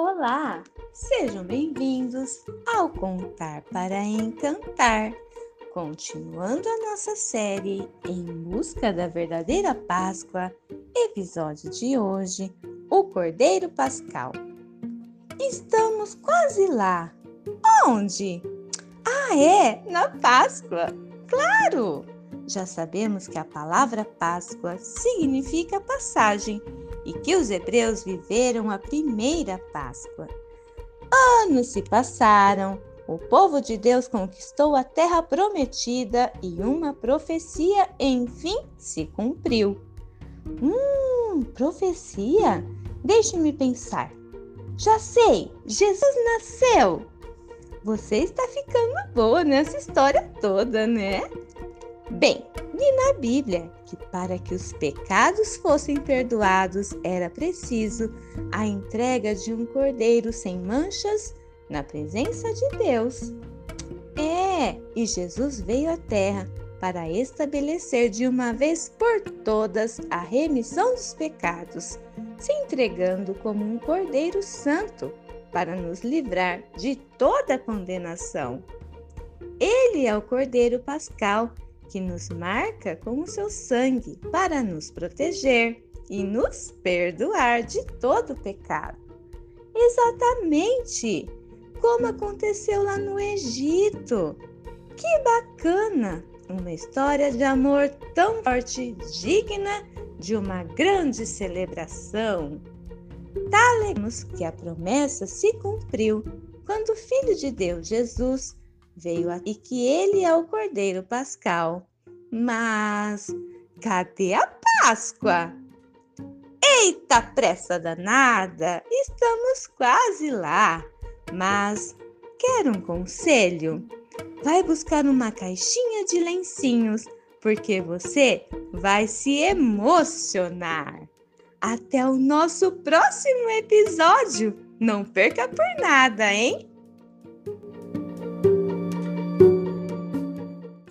Olá, sejam bem-vindos ao Contar para Encantar. Continuando a nossa série Em Busca da Verdadeira Páscoa, episódio de hoje: O Cordeiro Pascal. Estamos quase lá. Onde? Ah, é, na Páscoa! Claro! Já sabemos que a palavra Páscoa significa passagem e que os hebreus viveram a primeira Páscoa. Anos se passaram, o povo de Deus conquistou a terra prometida e uma profecia enfim se cumpriu. Hum, profecia? Deixe-me pensar. Já sei, Jesus nasceu! Você está ficando boa nessa história toda, né? Bem, li na Bíblia que para que os pecados fossem perdoados era preciso a entrega de um cordeiro sem manchas na presença de Deus. É, e Jesus veio à terra para estabelecer de uma vez por todas a remissão dos pecados, se entregando como um cordeiro santo para nos livrar de toda condenação. Ele é o cordeiro pascal que nos marca com o seu sangue para nos proteger e nos perdoar de todo pecado. Exatamente como aconteceu lá no Egito. Que bacana! Uma história de amor tão forte, digna de uma grande celebração. Talemos que a promessa se cumpriu quando o Filho de Deus, Jesus, veio e que ele é o Cordeiro Pascal. Mas cadê a Páscoa? Eita pressa danada! Estamos quase lá. Mas quer um conselho? Vai buscar uma caixinha de lencinhos, porque você vai se emocionar. Até o nosso próximo episódio! Não perca por nada, hein?